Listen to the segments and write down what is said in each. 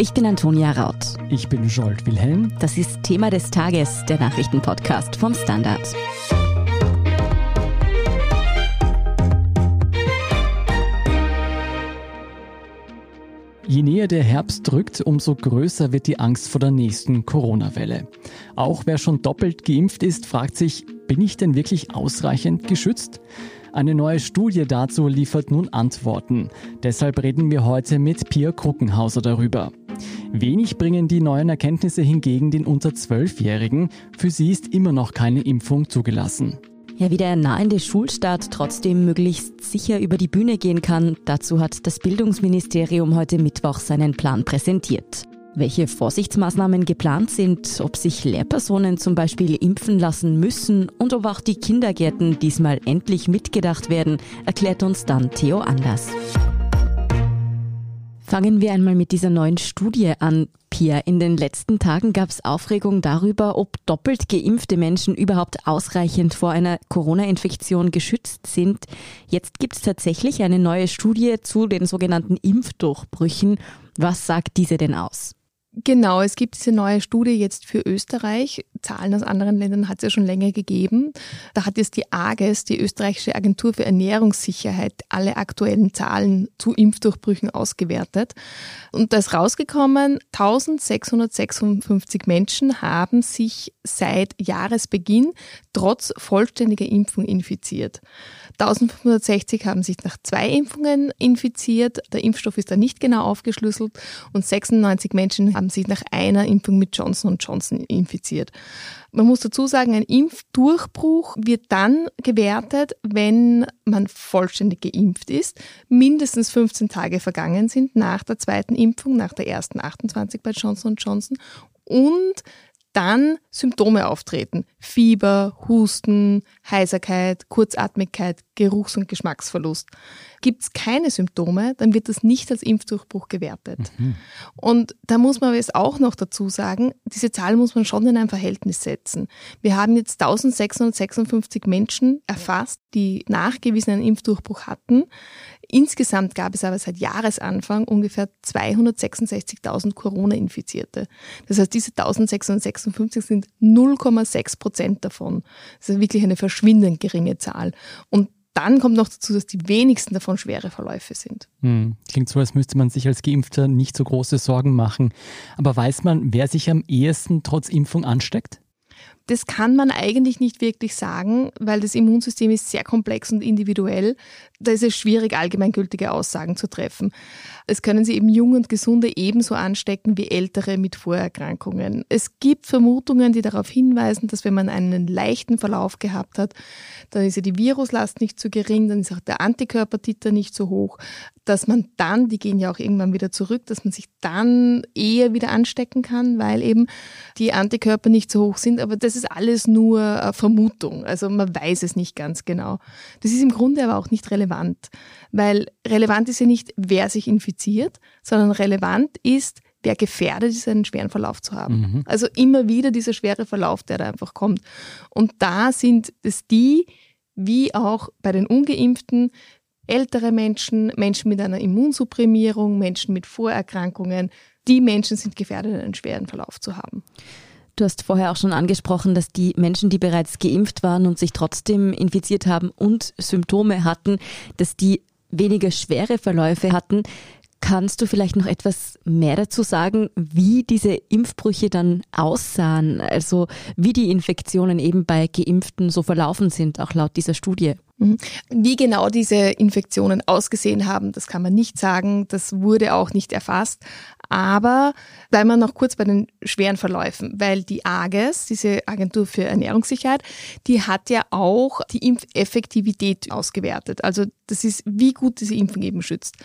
Ich bin Antonia Raut. Ich bin Jolt Wilhelm. Das ist Thema des Tages, der Nachrichtenpodcast vom Standard. Je näher der Herbst drückt, umso größer wird die Angst vor der nächsten Corona-Welle. Auch wer schon doppelt geimpft ist, fragt sich, bin ich denn wirklich ausreichend geschützt? Eine neue Studie dazu liefert nun Antworten. Deshalb reden wir heute mit Pia Kruckenhauser darüber. Wenig bringen die neuen Erkenntnisse hingegen den unter Zwölfjährigen. Für sie ist immer noch keine Impfung zugelassen. Ja, wie der nahende Schulstart trotzdem möglichst sicher über die Bühne gehen kann, dazu hat das Bildungsministerium heute Mittwoch seinen Plan präsentiert. Welche Vorsichtsmaßnahmen geplant sind, ob sich Lehrpersonen zum Beispiel impfen lassen müssen und ob auch die Kindergärten diesmal endlich mitgedacht werden, erklärt uns dann Theo Anders. Fangen wir einmal mit dieser neuen Studie an. Pia, in den letzten Tagen gab es Aufregung darüber, ob doppelt geimpfte Menschen überhaupt ausreichend vor einer Corona-Infektion geschützt sind. Jetzt gibt es tatsächlich eine neue Studie zu den sogenannten Impfdurchbrüchen. Was sagt diese denn aus? Genau, es gibt diese neue Studie jetzt für Österreich. Zahlen aus anderen Ländern hat es ja schon länger gegeben. Da hat jetzt die AGES, die österreichische Agentur für Ernährungssicherheit, alle aktuellen Zahlen zu Impfdurchbrüchen ausgewertet. Und da ist rausgekommen, 1656 Menschen haben sich seit Jahresbeginn trotz vollständiger Impfung infiziert. 1560 haben sich nach zwei Impfungen infiziert. Der Impfstoff ist da nicht genau aufgeschlüsselt und 96 Menschen haben sich nach einer Impfung mit Johnson Johnson infiziert. Man muss dazu sagen, ein Impfdurchbruch wird dann gewertet, wenn man vollständig geimpft ist, mindestens 15 Tage vergangen sind nach der zweiten Impfung, nach der ersten 28 bei Johnson Johnson und dann Symptome auftreten. Fieber, Husten, Heiserkeit, Kurzatmigkeit, Geruchs- und Geschmacksverlust. Gibt es keine Symptome, dann wird das nicht als Impfdurchbruch gewertet. Mhm. Und da muss man jetzt auch noch dazu sagen, diese Zahl muss man schon in ein Verhältnis setzen. Wir haben jetzt 1656 Menschen erfasst, die nachgewiesen einen Impfdurchbruch hatten. Insgesamt gab es aber seit Jahresanfang ungefähr 266.000 Corona-Infizierte. Das heißt, diese 1656 sind 0,6 Prozent davon. Das ist wirklich eine verschwindend geringe Zahl. Und dann kommt noch dazu, dass die wenigsten davon schwere Verläufe sind. Hm. Klingt so, als müsste man sich als Geimpfter nicht so große Sorgen machen. Aber weiß man, wer sich am ehesten trotz Impfung ansteckt? Das kann man eigentlich nicht wirklich sagen, weil das Immunsystem ist sehr komplex und individuell. Da ist es schwierig, allgemeingültige Aussagen zu treffen. Es können sie eben junge und gesunde ebenso anstecken wie ältere mit Vorerkrankungen. Es gibt Vermutungen, die darauf hinweisen, dass wenn man einen leichten Verlauf gehabt hat, dann ist ja die Viruslast nicht so gering, dann ist auch der Antikörpertiter nicht so hoch, dass man dann, die gehen ja auch irgendwann wieder zurück, dass man sich dann eher wieder anstecken kann, weil eben die Antikörper nicht so hoch sind. Aber das ist alles nur Vermutung. Also man weiß es nicht ganz genau. Das ist im Grunde aber auch nicht relevant, weil relevant ist ja nicht, wer sich infiziert, sondern relevant ist, wer gefährdet ist, einen schweren Verlauf zu haben. Mhm. Also immer wieder dieser schwere Verlauf, der da einfach kommt. Und da sind es die, wie auch bei den Ungeimpften, ältere Menschen, Menschen mit einer Immunsupprimierung, Menschen mit Vorerkrankungen, die Menschen sind gefährdet, einen schweren Verlauf zu haben. Du hast vorher auch schon angesprochen, dass die Menschen, die bereits geimpft waren und sich trotzdem infiziert haben und Symptome hatten, dass die weniger schwere Verläufe hatten. Kannst du vielleicht noch etwas mehr dazu sagen, wie diese Impfbrüche dann aussahen? Also wie die Infektionen eben bei Geimpften so verlaufen sind, auch laut dieser Studie? Mhm. Wie genau diese Infektionen ausgesehen haben, das kann man nicht sagen. Das wurde auch nicht erfasst. Aber bleiben wir noch kurz bei den schweren Verläufen, weil die AGES, diese Agentur für Ernährungssicherheit, die hat ja auch die Impfeffektivität ausgewertet. Also das ist, wie gut diese Impfung eben schützt.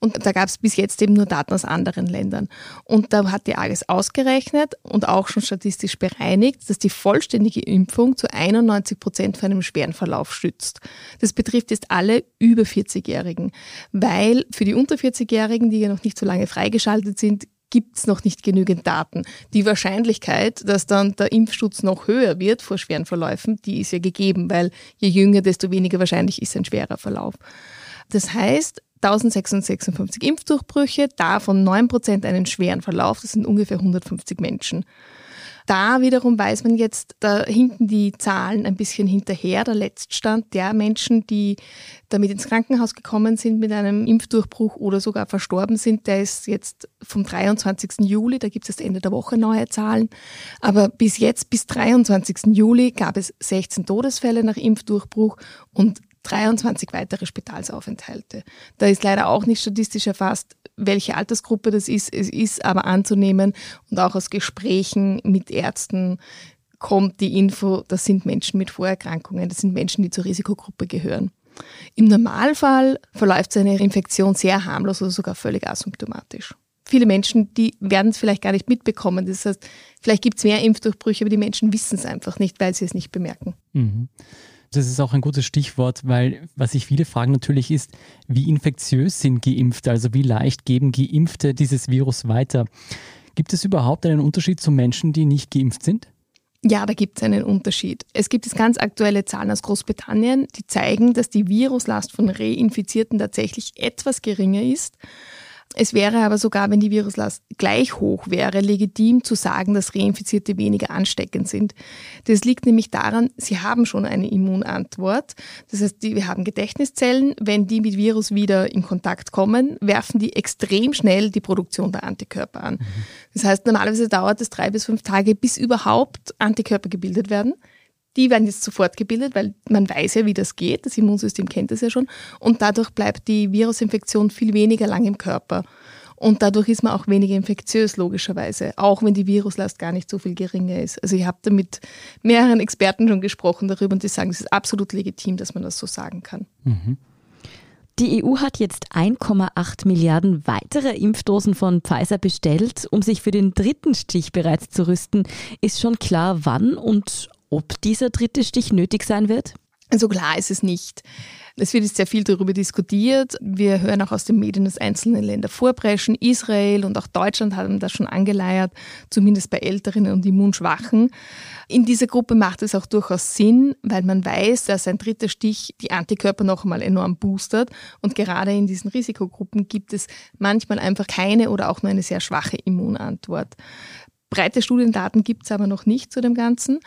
Und da gab es bis jetzt eben nur Daten aus anderen Ländern. Und da hat die AGES ausgerechnet und auch schon statistisch bereinigt, dass die vollständige Impfung zu 91 Prozent vor einem schweren Verlauf schützt. Das betrifft jetzt alle über 40-Jährigen, weil für die unter 40-Jährigen, die ja noch nicht so lange freigeschaltet sind, gibt es noch nicht genügend Daten. Die Wahrscheinlichkeit, dass dann der Impfschutz noch höher wird vor schweren Verläufen, die ist ja gegeben, weil je jünger, desto weniger wahrscheinlich ist ein schwerer Verlauf. Das heißt, 1656 Impfdurchbrüche, davon 9% einen schweren Verlauf, das sind ungefähr 150 Menschen. Da wiederum weiß man jetzt, da hinken die Zahlen ein bisschen hinterher. Der Letztstand der Menschen, die damit ins Krankenhaus gekommen sind mit einem Impfdurchbruch oder sogar verstorben sind, der ist jetzt vom 23. Juli, da gibt es Ende der Woche neue Zahlen. Aber bis jetzt, bis 23. Juli, gab es 16 Todesfälle nach Impfdurchbruch und 23 weitere Spitalsaufenthalte. Da ist leider auch nicht statistisch erfasst, welche Altersgruppe das ist. Es ist aber anzunehmen und auch aus Gesprächen mit Ärzten kommt die Info, das sind Menschen mit Vorerkrankungen, das sind Menschen, die zur Risikogruppe gehören. Im Normalfall verläuft seine Infektion sehr harmlos oder sogar völlig asymptomatisch. Viele Menschen, die werden es vielleicht gar nicht mitbekommen. Das heißt, vielleicht gibt es mehr Impfdurchbrüche, aber die Menschen wissen es einfach nicht, weil sie es nicht bemerken. Mhm. Das ist auch ein gutes Stichwort, weil was sich viele fragen natürlich ist, wie infektiös sind Geimpfte, also wie leicht geben Geimpfte dieses Virus weiter. Gibt es überhaupt einen Unterschied zu Menschen, die nicht geimpft sind? Ja, da gibt es einen Unterschied. Es gibt jetzt ganz aktuelle Zahlen aus Großbritannien, die zeigen, dass die Viruslast von Reinfizierten tatsächlich etwas geringer ist es wäre aber sogar, wenn die Viruslast gleich hoch wäre, legitim zu sagen, dass Reinfizierte weniger ansteckend sind. Das liegt nämlich daran, sie haben schon eine Immunantwort. Das heißt, wir haben Gedächtniszellen. Wenn die mit Virus wieder in Kontakt kommen, werfen die extrem schnell die Produktion der Antikörper an. Mhm. Das heißt, normalerweise dauert es drei bis fünf Tage, bis überhaupt Antikörper gebildet werden. Die werden jetzt sofort gebildet, weil man weiß ja, wie das geht. Das Immunsystem kennt das ja schon. Und dadurch bleibt die Virusinfektion viel weniger lang im Körper. Und dadurch ist man auch weniger infektiös, logischerweise, auch wenn die Viruslast gar nicht so viel geringer ist. Also ich habe da mit mehreren Experten schon gesprochen darüber und die sagen, es ist absolut legitim, dass man das so sagen kann. Mhm. Die EU hat jetzt 1,8 Milliarden weitere Impfdosen von Pfizer bestellt, um sich für den dritten Stich bereits zu rüsten. Ist schon klar, wann und ob dieser dritte Stich nötig sein wird? Also klar ist es nicht. Es wird jetzt sehr viel darüber diskutiert. Wir hören auch aus den Medien, dass einzelne Länder vorpreschen. Israel und auch Deutschland haben das schon angeleiert, zumindest bei Älteren und Immunschwachen. In dieser Gruppe macht es auch durchaus Sinn, weil man weiß, dass ein dritter Stich die Antikörper noch einmal enorm boostert. Und gerade in diesen Risikogruppen gibt es manchmal einfach keine oder auch nur eine sehr schwache Immunantwort. Breite Studiendaten gibt es aber noch nicht zu dem Ganzen.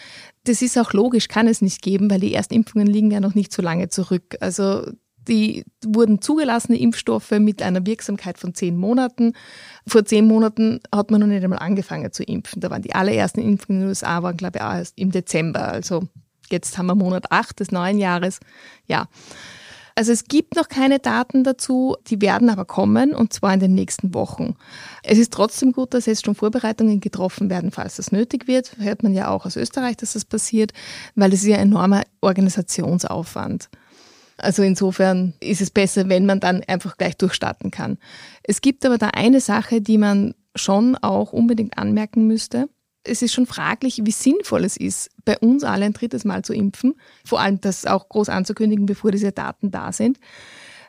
Das ist auch logisch, kann es nicht geben, weil die Erstimpfungen liegen ja noch nicht so lange zurück. Also die wurden zugelassene Impfstoffe mit einer Wirksamkeit von zehn Monaten. Vor zehn Monaten hat man noch nicht einmal angefangen zu impfen. Da waren die allerersten Impfungen in den USA, waren glaube ich erst im Dezember. Also jetzt haben wir Monat acht des neuen Jahres. Ja. Also es gibt noch keine Daten dazu, die werden aber kommen und zwar in den nächsten Wochen. Es ist trotzdem gut, dass jetzt schon Vorbereitungen getroffen werden, falls das nötig wird. Hört man ja auch aus Österreich, dass das passiert, weil es ist ja ein enormer Organisationsaufwand. Also insofern ist es besser, wenn man dann einfach gleich durchstarten kann. Es gibt aber da eine Sache, die man schon auch unbedingt anmerken müsste es ist schon fraglich, wie sinnvoll es ist, bei uns alle ein drittes Mal zu impfen. Vor allem das auch groß anzukündigen, bevor diese Daten da sind.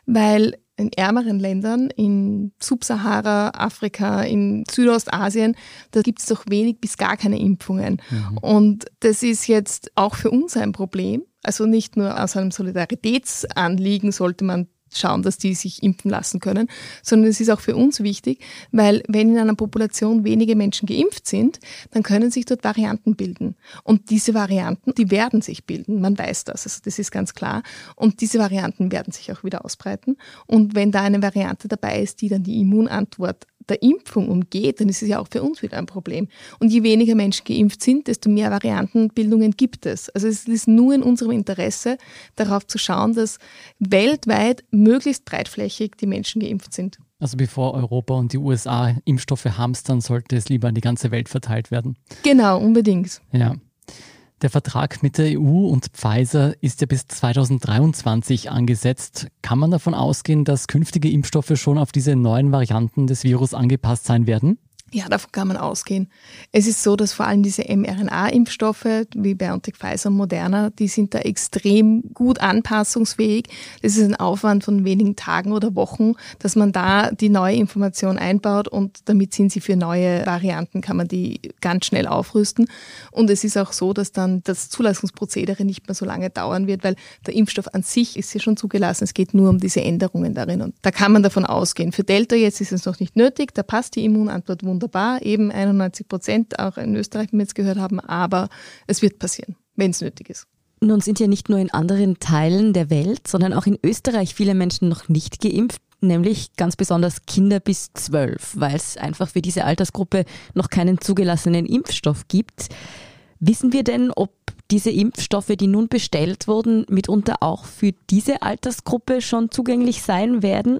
Weil in ärmeren Ländern, in Subsahara, Afrika, in Südostasien, da gibt es doch wenig bis gar keine Impfungen. Mhm. Und das ist jetzt auch für uns ein Problem. Also nicht nur aus einem Solidaritätsanliegen sollte man schauen, dass die sich impfen lassen können, sondern es ist auch für uns wichtig, weil wenn in einer Population wenige Menschen geimpft sind, dann können sich dort Varianten bilden. Und diese Varianten, die werden sich bilden. Man weiß das. Also das ist ganz klar. Und diese Varianten werden sich auch wieder ausbreiten. Und wenn da eine Variante dabei ist, die dann die Immunantwort der Impfung umgeht, dann ist es ja auch für uns wieder ein Problem. Und je weniger Menschen geimpft sind, desto mehr Variantenbildungen gibt es. Also es ist nur in unserem Interesse, darauf zu schauen, dass weltweit möglichst breitflächig die Menschen geimpft sind. Also bevor Europa und die USA Impfstoffe hamstern, sollte es lieber an die ganze Welt verteilt werden. Genau, unbedingt. Ja. Der Vertrag mit der EU und Pfizer ist ja bis 2023 angesetzt. Kann man davon ausgehen, dass künftige Impfstoffe schon auf diese neuen Varianten des Virus angepasst sein werden? Ja, davon kann man ausgehen. Es ist so, dass vor allem diese mRNA-Impfstoffe wie BioNTech, Pfizer und Moderna, die sind da extrem gut anpassungsfähig. Das ist ein Aufwand von wenigen Tagen oder Wochen, dass man da die neue Information einbaut und damit sind sie für neue Varianten, kann man die ganz schnell aufrüsten. Und es ist auch so, dass dann das Zulassungsprozedere nicht mehr so lange dauern wird, weil der Impfstoff an sich ist ja schon zugelassen. Es geht nur um diese Änderungen darin. Und da kann man davon ausgehen. Für Delta jetzt ist es noch nicht nötig. Da passt die Immunantwort wunderbar wunderbar, eben 91 Prozent, auch in Österreich, wie wir jetzt gehört haben, aber es wird passieren, wenn es nötig ist. Nun sind ja nicht nur in anderen Teilen der Welt, sondern auch in Österreich viele Menschen noch nicht geimpft, nämlich ganz besonders Kinder bis zwölf, weil es einfach für diese Altersgruppe noch keinen zugelassenen Impfstoff gibt. Wissen wir denn, ob diese Impfstoffe, die nun bestellt wurden, mitunter auch für diese Altersgruppe schon zugänglich sein werden?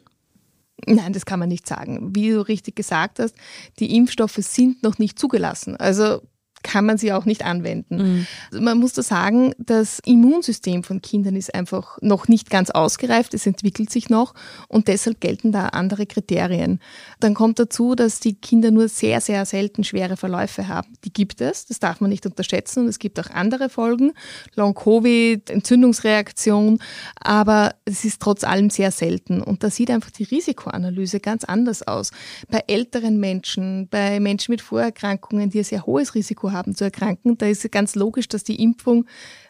Nein, das kann man nicht sagen. Wie du richtig gesagt hast, die Impfstoffe sind noch nicht zugelassen. Also kann man sie auch nicht anwenden. Mhm. Man muss da sagen, das Immunsystem von Kindern ist einfach noch nicht ganz ausgereift, es entwickelt sich noch und deshalb gelten da andere Kriterien. Dann kommt dazu, dass die Kinder nur sehr, sehr selten schwere Verläufe haben. Die gibt es, das darf man nicht unterschätzen und es gibt auch andere Folgen, Long-Covid, Entzündungsreaktion, aber es ist trotz allem sehr selten und da sieht einfach die Risikoanalyse ganz anders aus. Bei älteren Menschen, bei Menschen mit Vorerkrankungen, die ein sehr hohes Risiko haben zu erkranken, da ist ganz logisch, dass die Impfung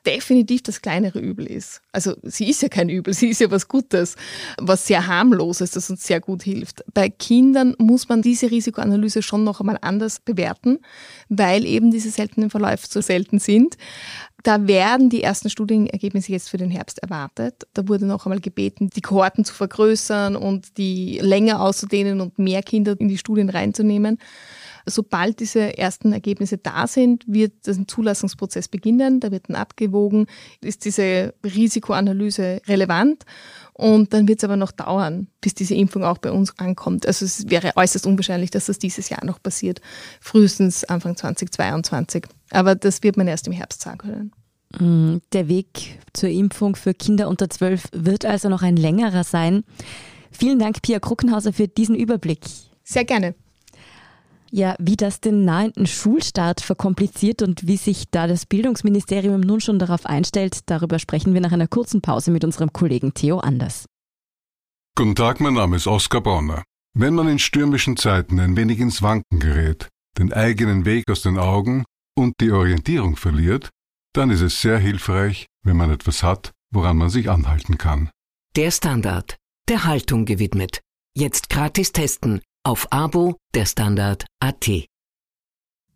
definitiv das kleinere Übel ist. Also sie ist ja kein Übel, sie ist ja was Gutes, was sehr harmloses, das uns sehr gut hilft. Bei Kindern muss man diese Risikoanalyse schon noch einmal anders bewerten, weil eben diese seltenen Verläufe so selten sind. Da werden die ersten Studienergebnisse jetzt für den Herbst erwartet. Da wurde noch einmal gebeten, die Kohorten zu vergrößern und die länger auszudehnen und mehr Kinder in die Studien reinzunehmen. Sobald diese ersten Ergebnisse da sind, wird das Zulassungsprozess beginnen. Da wird dann abgewogen, ist diese Risikoanalyse relevant. Und dann wird es aber noch dauern, bis diese Impfung auch bei uns ankommt. Also es wäre äußerst unwahrscheinlich, dass das dieses Jahr noch passiert. Frühestens Anfang 2022. Aber das wird man erst im Herbst sagen können. Mm, der Weg zur Impfung für Kinder unter 12 wird also noch ein längerer sein. Vielen Dank, Pia Kruckenhauser, für diesen Überblick. Sehr gerne. Ja, wie das den nahenden Schulstart verkompliziert und wie sich da das Bildungsministerium nun schon darauf einstellt, darüber sprechen wir nach einer kurzen Pause mit unserem Kollegen Theo Anders. Guten Tag, mein Name ist Oskar Bonner. Wenn man in stürmischen Zeiten ein wenig ins Wanken gerät, den eigenen Weg aus den Augen und die Orientierung verliert, dann ist es sehr hilfreich, wenn man etwas hat, woran man sich anhalten kann. Der Standard, der Haltung gewidmet. Jetzt gratis testen auf Abo der Standard AT.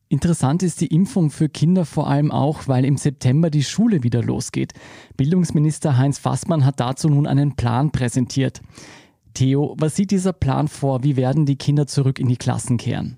Interessant ist die Impfung für Kinder vor allem auch, weil im September die Schule wieder losgeht. Bildungsminister Heinz Fassmann hat dazu nun einen Plan präsentiert. Theo, was sieht dieser Plan vor? Wie werden die Kinder zurück in die Klassen kehren?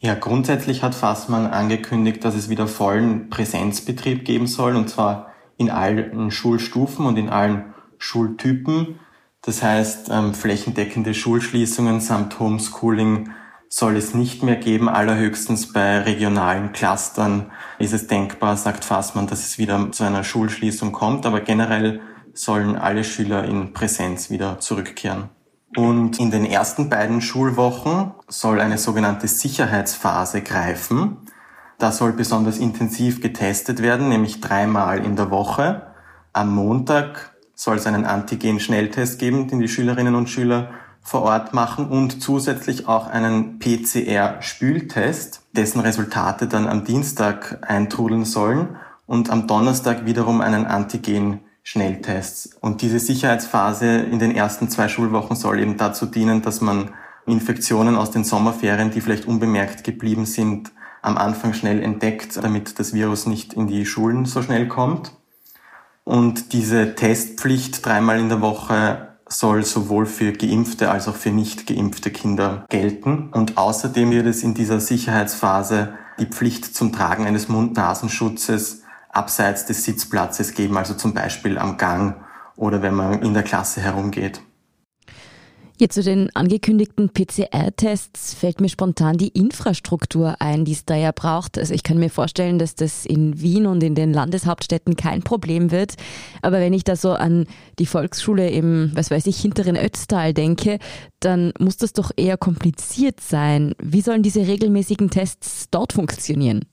Ja, grundsätzlich hat Fassmann angekündigt, dass es wieder vollen Präsenzbetrieb geben soll, und zwar in allen Schulstufen und in allen Schultypen. Das heißt, ähm, flächendeckende Schulschließungen samt Homeschooling soll es nicht mehr geben. Allerhöchstens bei regionalen Clustern ist es denkbar, sagt Fassmann, dass es wieder zu einer Schulschließung kommt. Aber generell sollen alle Schüler in Präsenz wieder zurückkehren. Und in den ersten beiden Schulwochen soll eine sogenannte Sicherheitsphase greifen. Da soll besonders intensiv getestet werden, nämlich dreimal in der Woche. Am Montag, soll es einen Antigen-Schnelltest geben, den die Schülerinnen und Schüler vor Ort machen und zusätzlich auch einen PCR-Spültest, dessen Resultate dann am Dienstag eintrudeln sollen und am Donnerstag wiederum einen Antigen-Schnelltest. Und diese Sicherheitsphase in den ersten zwei Schulwochen soll eben dazu dienen, dass man Infektionen aus den Sommerferien, die vielleicht unbemerkt geblieben sind, am Anfang schnell entdeckt, damit das Virus nicht in die Schulen so schnell kommt. Und diese Testpflicht dreimal in der Woche soll sowohl für geimpfte als auch für nicht geimpfte Kinder gelten. Und außerdem wird es in dieser Sicherheitsphase die Pflicht zum Tragen eines Mund-Nasenschutzes abseits des Sitzplatzes geben, also zum Beispiel am Gang oder wenn man in der Klasse herumgeht. Jetzt zu den angekündigten PCR-Tests fällt mir spontan die Infrastruktur ein, die es da ja braucht. Also ich kann mir vorstellen, dass das in Wien und in den Landeshauptstädten kein Problem wird. Aber wenn ich da so an die Volksschule im, was weiß ich, hinteren Ötztal denke, dann muss das doch eher kompliziert sein. Wie sollen diese regelmäßigen Tests dort funktionieren?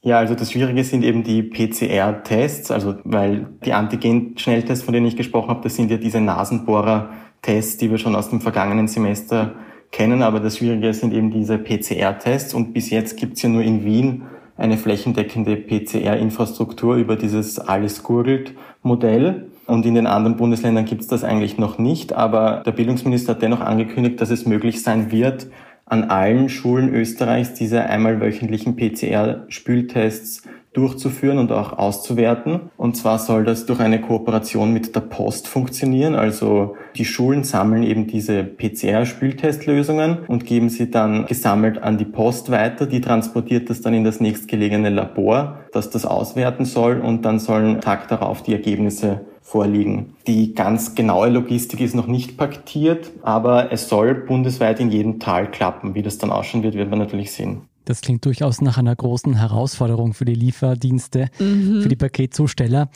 Ja, also das Schwierige sind eben die PCR-Tests, also weil die Antigen-Schnelltests, von denen ich gesprochen habe, das sind ja diese Nasenbohrer, Tests, die wir schon aus dem vergangenen Semester kennen, aber das Schwierige sind eben diese PCR-Tests und bis jetzt gibt's ja nur in Wien eine flächendeckende PCR-Infrastruktur über dieses Alles gurgelt Modell. Und in den anderen Bundesländern gibt's das eigentlich noch nicht. Aber der Bildungsminister hat dennoch angekündigt, dass es möglich sein wird, an allen Schulen Österreichs diese einmal wöchentlichen PCR-Spültests durchzuführen und auch auszuwerten. Und zwar soll das durch eine Kooperation mit der Post funktionieren. Also die Schulen sammeln eben diese PCR-Spültestlösungen und geben sie dann gesammelt an die Post weiter. Die transportiert das dann in das nächstgelegene Labor, das das auswerten soll und dann sollen Tag darauf die Ergebnisse vorliegen. Die ganz genaue Logistik ist noch nicht paktiert, aber es soll bundesweit in jedem Tal klappen. Wie das dann ausschauen wird, wird man natürlich sehen. Das klingt durchaus nach einer großen Herausforderung für die Lieferdienste, mhm. für die Paketzusteller.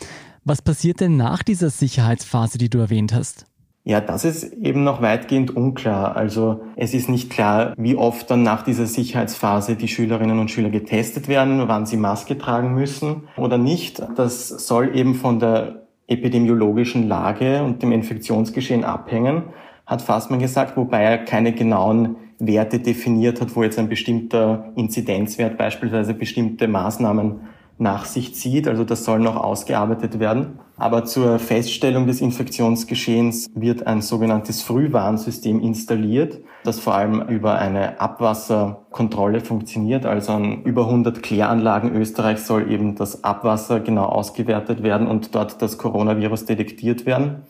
Was passiert denn nach dieser Sicherheitsphase, die du erwähnt hast? Ja, das ist eben noch weitgehend unklar. Also es ist nicht klar, wie oft dann nach dieser Sicherheitsphase die Schülerinnen und Schüler getestet werden, wann sie Maske tragen müssen oder nicht. Das soll eben von der epidemiologischen Lage und dem Infektionsgeschehen abhängen, hat Fassmann gesagt, wobei er keine genauen Werte definiert hat, wo jetzt ein bestimmter Inzidenzwert beispielsweise bestimmte Maßnahmen nach sich zieht. Also das soll noch ausgearbeitet werden. Aber zur Feststellung des Infektionsgeschehens wird ein sogenanntes Frühwarnsystem installiert, das vor allem über eine Abwasserkontrolle funktioniert. Also an über 100 Kläranlagen Österreichs soll eben das Abwasser genau ausgewertet werden und dort das Coronavirus detektiert werden.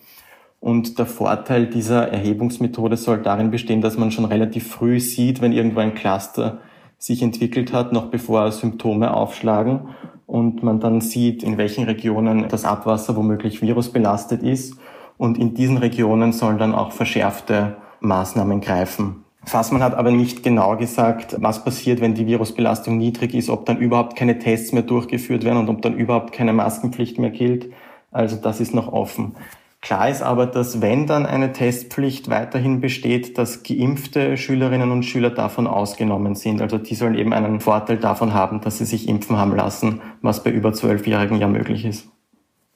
Und der Vorteil dieser Erhebungsmethode soll darin bestehen, dass man schon relativ früh sieht, wenn irgendwo ein Cluster sich entwickelt hat, noch bevor Symptome aufschlagen und man dann sieht, in welchen Regionen das Abwasser womöglich virusbelastet ist. Und in diesen Regionen sollen dann auch verschärfte Maßnahmen greifen. Fassmann hat aber nicht genau gesagt, was passiert, wenn die Virusbelastung niedrig ist, ob dann überhaupt keine Tests mehr durchgeführt werden und ob dann überhaupt keine Maskenpflicht mehr gilt. Also das ist noch offen. Klar ist aber, dass wenn dann eine Testpflicht weiterhin besteht, dass geimpfte Schülerinnen und Schüler davon ausgenommen sind. Also die sollen eben einen Vorteil davon haben, dass sie sich impfen haben lassen, was bei über zwölfjährigen ja möglich ist.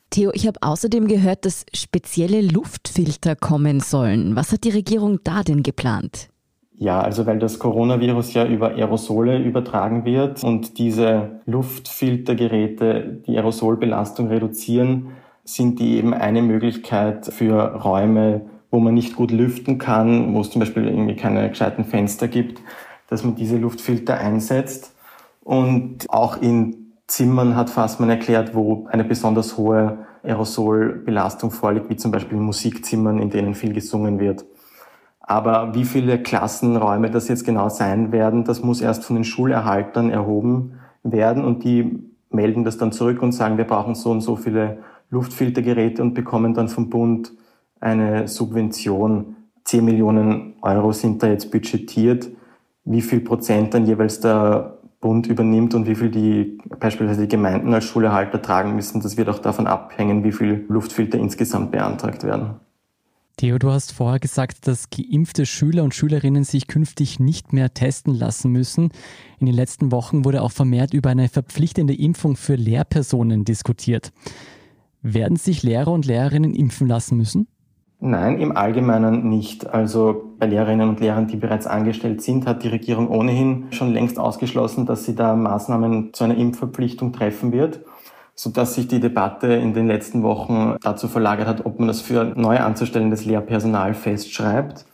Theo, ich habe außerdem gehört, dass spezielle Luftfilter kommen sollen. Was hat die Regierung da denn geplant? Ja, also weil das Coronavirus ja über Aerosole übertragen wird und diese Luftfiltergeräte die Aerosolbelastung reduzieren, sind die eben eine Möglichkeit für Räume, wo man nicht gut lüften kann, wo es zum Beispiel irgendwie keine gescheiten Fenster gibt, dass man diese Luftfilter einsetzt. Und auch in Zimmern hat Fassmann erklärt, wo eine besonders hohe Aerosolbelastung vorliegt, wie zum Beispiel in Musikzimmern, in denen viel gesungen wird. Aber wie viele Klassenräume das jetzt genau sein werden, das muss erst von den Schulerhaltern erhoben werden und die melden das dann zurück und sagen, wir brauchen so und so viele Luftfiltergeräte und bekommen dann vom Bund eine Subvention. 10 Millionen Euro sind da jetzt budgetiert. Wie viel Prozent dann jeweils der Bund übernimmt und wie viel die beispielsweise die Gemeinden als Schulerhalter tragen müssen, das wird auch davon abhängen, wie viel Luftfilter insgesamt beantragt werden. Theo, du hast vorher gesagt, dass geimpfte Schüler und Schülerinnen sich künftig nicht mehr testen lassen müssen. In den letzten Wochen wurde auch vermehrt über eine verpflichtende Impfung für Lehrpersonen diskutiert. Werden sich Lehrer und Lehrerinnen impfen lassen müssen? Nein, im Allgemeinen nicht. Also bei Lehrerinnen und Lehrern, die bereits angestellt sind, hat die Regierung ohnehin schon längst ausgeschlossen, dass sie da Maßnahmen zu einer Impfverpflichtung treffen wird, sodass sich die Debatte in den letzten Wochen dazu verlagert hat, ob man das für neu anzustellendes Lehrpersonal festschreibt.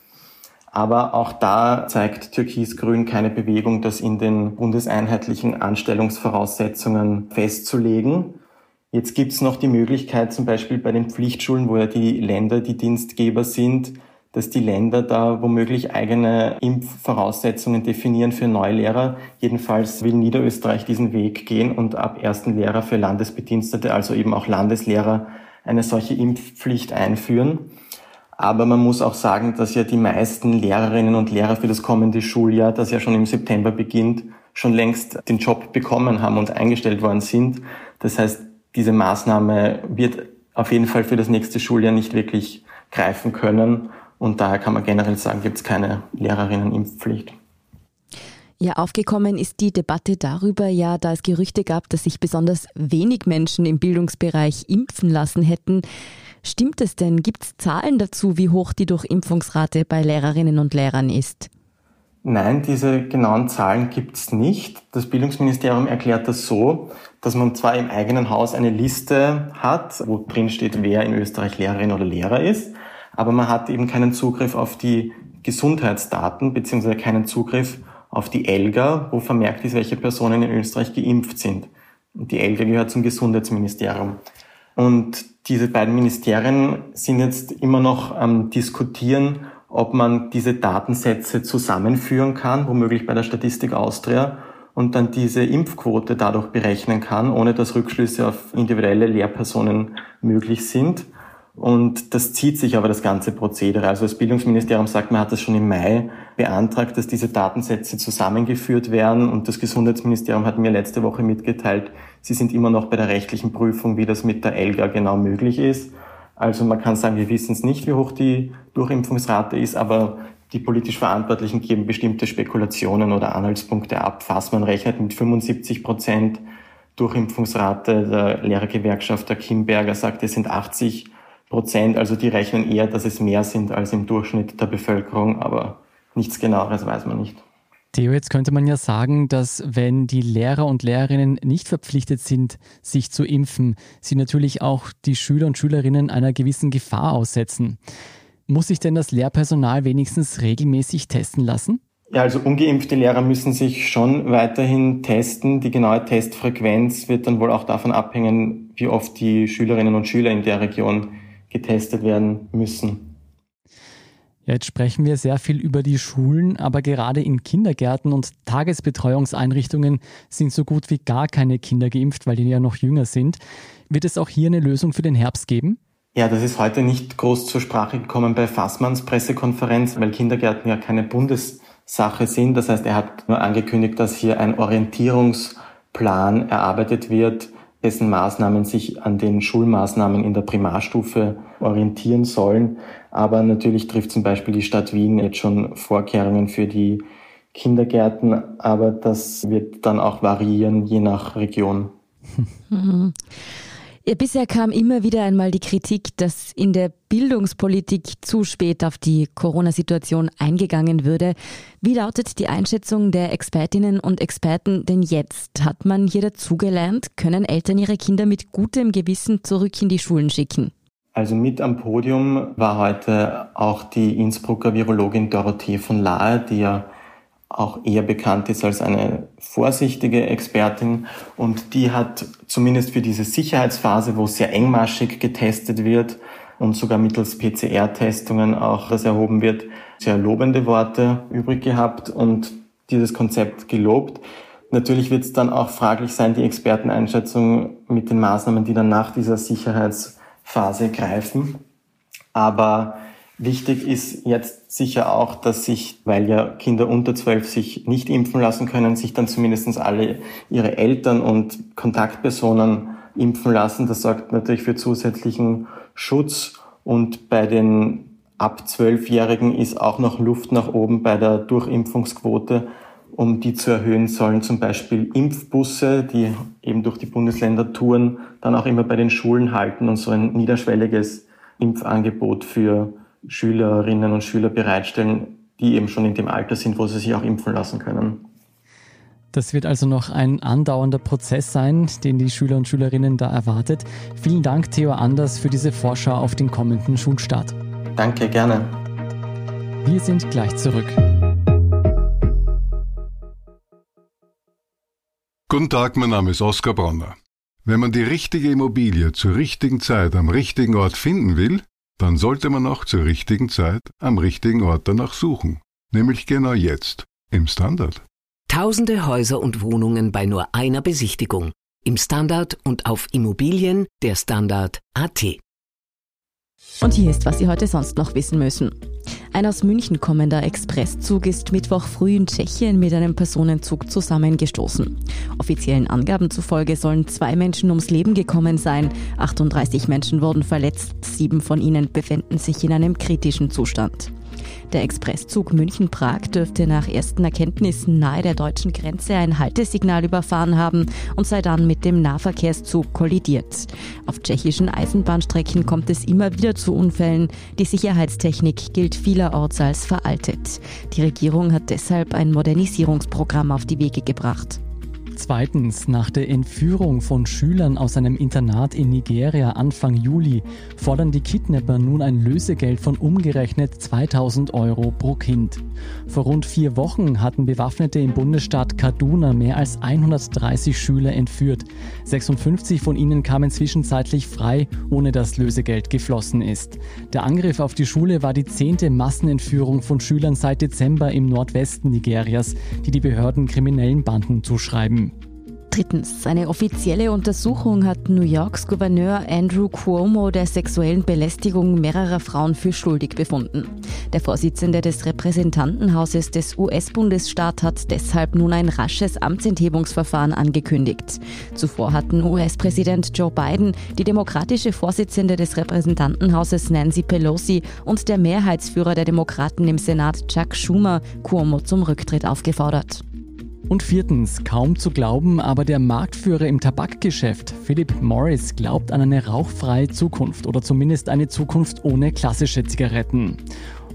Aber auch da zeigt Türkis-Grün keine Bewegung, das in den bundeseinheitlichen Anstellungsvoraussetzungen festzulegen. Jetzt gibt's noch die Möglichkeit, zum Beispiel bei den Pflichtschulen, wo ja die Länder die Dienstgeber sind, dass die Länder da womöglich eigene Impfvoraussetzungen definieren für Neulehrer. Jedenfalls will Niederösterreich diesen Weg gehen und ab ersten Lehrer für Landesbedienstete, also eben auch Landeslehrer, eine solche Impfpflicht einführen. Aber man muss auch sagen, dass ja die meisten Lehrerinnen und Lehrer für das kommende Schuljahr, das ja schon im September beginnt, schon längst den Job bekommen haben und eingestellt worden sind. Das heißt, diese Maßnahme wird auf jeden Fall für das nächste Schuljahr nicht wirklich greifen können. Und daher kann man generell sagen, gibt es keine Lehrerinnenimpfpflicht. Ja, aufgekommen ist die Debatte darüber ja, da es Gerüchte gab, dass sich besonders wenig Menschen im Bildungsbereich impfen lassen hätten. Stimmt es denn? Gibt es Zahlen dazu, wie hoch die Durchimpfungsrate bei Lehrerinnen und Lehrern ist? Nein, diese genauen Zahlen gibt es nicht. Das Bildungsministerium erklärt das so, dass man zwar im eigenen Haus eine Liste hat, wo drin steht, wer in Österreich Lehrerin oder Lehrer ist, aber man hat eben keinen Zugriff auf die Gesundheitsdaten beziehungsweise keinen Zugriff auf die ELGA, wo vermerkt ist, welche Personen in Österreich geimpft sind. Und die ELGA gehört zum Gesundheitsministerium. Und diese beiden Ministerien sind jetzt immer noch am Diskutieren, ob man diese Datensätze zusammenführen kann, womöglich bei der Statistik Austria, und dann diese Impfquote dadurch berechnen kann, ohne dass Rückschlüsse auf individuelle Lehrpersonen möglich sind. Und das zieht sich aber das ganze Prozedere. Also das Bildungsministerium sagt, man hat das schon im Mai beantragt, dass diese Datensätze zusammengeführt werden. Und das Gesundheitsministerium hat mir letzte Woche mitgeteilt, sie sind immer noch bei der rechtlichen Prüfung, wie das mit der ELGA genau möglich ist. Also man kann sagen, wir wissen es nicht, wie hoch die Durchimpfungsrate ist, aber die politisch Verantwortlichen geben bestimmte Spekulationen oder Anhaltspunkte ab. Fassmann rechnet mit 75 Prozent Durchimpfungsrate. Der Lehrergewerkschaft, der Kimberger, sagt, es sind 80 Prozent. Also die rechnen eher, dass es mehr sind als im Durchschnitt der Bevölkerung, aber nichts genaueres weiß man nicht. Theo, jetzt könnte man ja sagen, dass wenn die Lehrer und Lehrerinnen nicht verpflichtet sind, sich zu impfen, sie natürlich auch die Schüler und Schülerinnen einer gewissen Gefahr aussetzen. Muss sich denn das Lehrpersonal wenigstens regelmäßig testen lassen? Ja, also ungeimpfte Lehrer müssen sich schon weiterhin testen. Die genaue Testfrequenz wird dann wohl auch davon abhängen, wie oft die Schülerinnen und Schüler in der Region getestet werden müssen. Ja, jetzt sprechen wir sehr viel über die Schulen, aber gerade in Kindergärten und Tagesbetreuungseinrichtungen sind so gut wie gar keine Kinder geimpft, weil die ja noch jünger sind. Wird es auch hier eine Lösung für den Herbst geben? Ja, das ist heute nicht groß zur Sprache gekommen bei Fassmanns Pressekonferenz, weil Kindergärten ja keine Bundessache sind. Das heißt, er hat nur angekündigt, dass hier ein Orientierungsplan erarbeitet wird, dessen Maßnahmen sich an den Schulmaßnahmen in der Primarstufe orientieren sollen. Aber natürlich trifft zum Beispiel die Stadt Wien jetzt schon Vorkehrungen für die Kindergärten, aber das wird dann auch variieren, je nach Region. Ja, bisher kam immer wieder einmal die Kritik, dass in der Bildungspolitik zu spät auf die Corona-Situation eingegangen würde. Wie lautet die Einschätzung der Expertinnen und Experten denn jetzt? Hat man hier dazugelernt? Können Eltern ihre Kinder mit gutem Gewissen zurück in die Schulen schicken? Also mit am Podium war heute auch die Innsbrucker Virologin Dorothee von Lahe, die ja auch eher bekannt ist als eine vorsichtige Expertin und die hat zumindest für diese Sicherheitsphase, wo sehr engmaschig getestet wird und sogar mittels PCR-Testungen auch das erhoben wird, sehr lobende Worte übrig gehabt und dieses Konzept gelobt. Natürlich wird es dann auch fraglich sein, die Experteneinschätzung mit den Maßnahmen, die dann nach dieser Sicherheitsphase greifen. Aber Wichtig ist jetzt sicher auch, dass sich, weil ja Kinder unter zwölf sich nicht impfen lassen können, sich dann zumindest alle ihre Eltern und Kontaktpersonen impfen lassen. Das sorgt natürlich für zusätzlichen Schutz. Und bei den ab zwölfjährigen ist auch noch Luft nach oben bei der Durchimpfungsquote. Um die zu erhöhen, sollen zum Beispiel Impfbusse, die eben durch die Bundesländer touren, dann auch immer bei den Schulen halten und so ein niederschwelliges Impfangebot für Schülerinnen und Schüler bereitstellen, die eben schon in dem Alter sind, wo sie sich auch impfen lassen können. Das wird also noch ein andauernder Prozess sein, den die Schüler und Schülerinnen da erwartet. Vielen Dank, Theo Anders, für diese Vorschau auf den kommenden Schulstart. Danke, gerne. Wir sind gleich zurück. Guten Tag, mein Name ist Oskar Bronner. Wenn man die richtige Immobilie zur richtigen Zeit am richtigen Ort finden will, dann sollte man auch zur richtigen Zeit am richtigen Ort danach suchen. Nämlich genau jetzt, im Standard. Tausende Häuser und Wohnungen bei nur einer Besichtigung. Im Standard und auf Immobilien der Standard.at. Und hier ist, was Sie heute sonst noch wissen müssen. Ein aus München kommender Expresszug ist Mittwoch früh in Tschechien mit einem Personenzug zusammengestoßen. Offiziellen Angaben zufolge sollen zwei Menschen ums Leben gekommen sein. 38 Menschen wurden verletzt, sieben von ihnen befinden sich in einem kritischen Zustand. Der Expresszug München-Prag dürfte nach ersten Erkenntnissen nahe der deutschen Grenze ein Haltesignal überfahren haben und sei dann mit dem Nahverkehrszug kollidiert. Auf tschechischen Eisenbahnstrecken kommt es immer wieder zu Unfällen. Die Sicherheitstechnik gilt vielerorts als veraltet. Die Regierung hat deshalb ein Modernisierungsprogramm auf die Wege gebracht. Zweitens, nach der Entführung von Schülern aus einem Internat in Nigeria Anfang Juli fordern die Kidnapper nun ein Lösegeld von umgerechnet 2000 Euro pro Kind. Vor rund vier Wochen hatten Bewaffnete im Bundesstaat Kaduna mehr als 130 Schüler entführt. 56 von ihnen kamen zwischenzeitlich frei, ohne dass Lösegeld geflossen ist. Der Angriff auf die Schule war die zehnte Massenentführung von Schülern seit Dezember im Nordwesten Nigerias, die die Behörden kriminellen Banden zuschreiben. Drittens, eine offizielle Untersuchung hat New Yorks Gouverneur Andrew Cuomo der sexuellen Belästigung mehrerer Frauen für schuldig befunden. Der Vorsitzende des Repräsentantenhauses des US-Bundesstaats hat deshalb nun ein rasches Amtsenthebungsverfahren angekündigt. Zuvor hatten US-Präsident Joe Biden, die demokratische Vorsitzende des Repräsentantenhauses Nancy Pelosi und der Mehrheitsführer der Demokraten im Senat Chuck Schumer Cuomo zum Rücktritt aufgefordert. Und viertens, kaum zu glauben, aber der Marktführer im Tabakgeschäft, Philip Morris, glaubt an eine rauchfreie Zukunft oder zumindest eine Zukunft ohne klassische Zigaretten.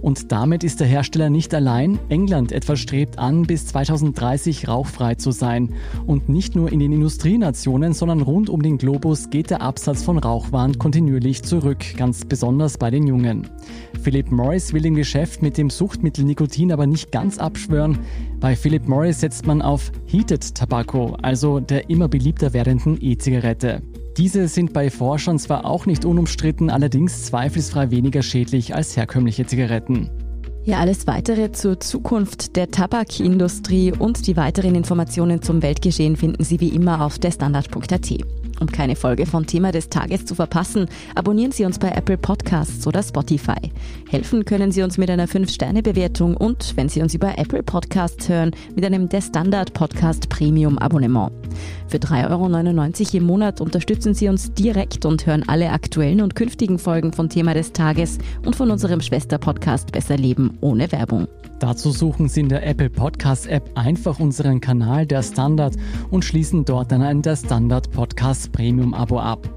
Und damit ist der Hersteller nicht allein. England etwa strebt an, bis 2030 rauchfrei zu sein. Und nicht nur in den Industrienationen, sondern rund um den Globus geht der Absatz von Rauchwaren kontinuierlich zurück, ganz besonders bei den Jungen. Philip Morris will dem Geschäft mit dem Suchtmittel Nikotin aber nicht ganz abschwören. Bei Philip Morris setzt man auf Heated Tobacco, also der immer beliebter werdenden E-Zigarette. Diese sind bei Forschern zwar auch nicht unumstritten, allerdings zweifelsfrei weniger schädlich als herkömmliche Zigaretten. Ja, alles weitere zur Zukunft der Tabakindustrie und die weiteren Informationen zum Weltgeschehen finden Sie wie immer auf derstandard.at. Um keine Folge von Thema des Tages zu verpassen, abonnieren Sie uns bei Apple Podcasts oder Spotify. Helfen können Sie uns mit einer 5-Sterne-Bewertung und, wenn Sie uns über Apple Podcasts hören, mit einem Der Standard Podcast Premium Abonnement. Für 3,99 Euro im Monat unterstützen Sie uns direkt und hören alle aktuellen und künftigen Folgen von Thema des Tages und von unserem Schwester-Podcast Besser Leben ohne Werbung. Dazu suchen Sie in der Apple Podcast App einfach unseren Kanal Der Standard und schließen dort dann ein Der Standard Podcast Premium Abo ab.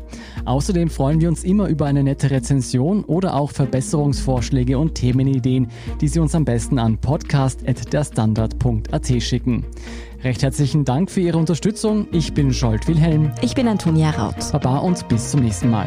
Außerdem freuen wir uns immer über eine nette Rezension oder auch Verbesserungsvorschläge und Themenideen, die Sie uns am besten an podcast.derstandard.at schicken. Recht herzlichen Dank für Ihre Unterstützung. Ich bin Scholt Wilhelm. Ich bin Antonia Raut. Baba und bis zum nächsten Mal.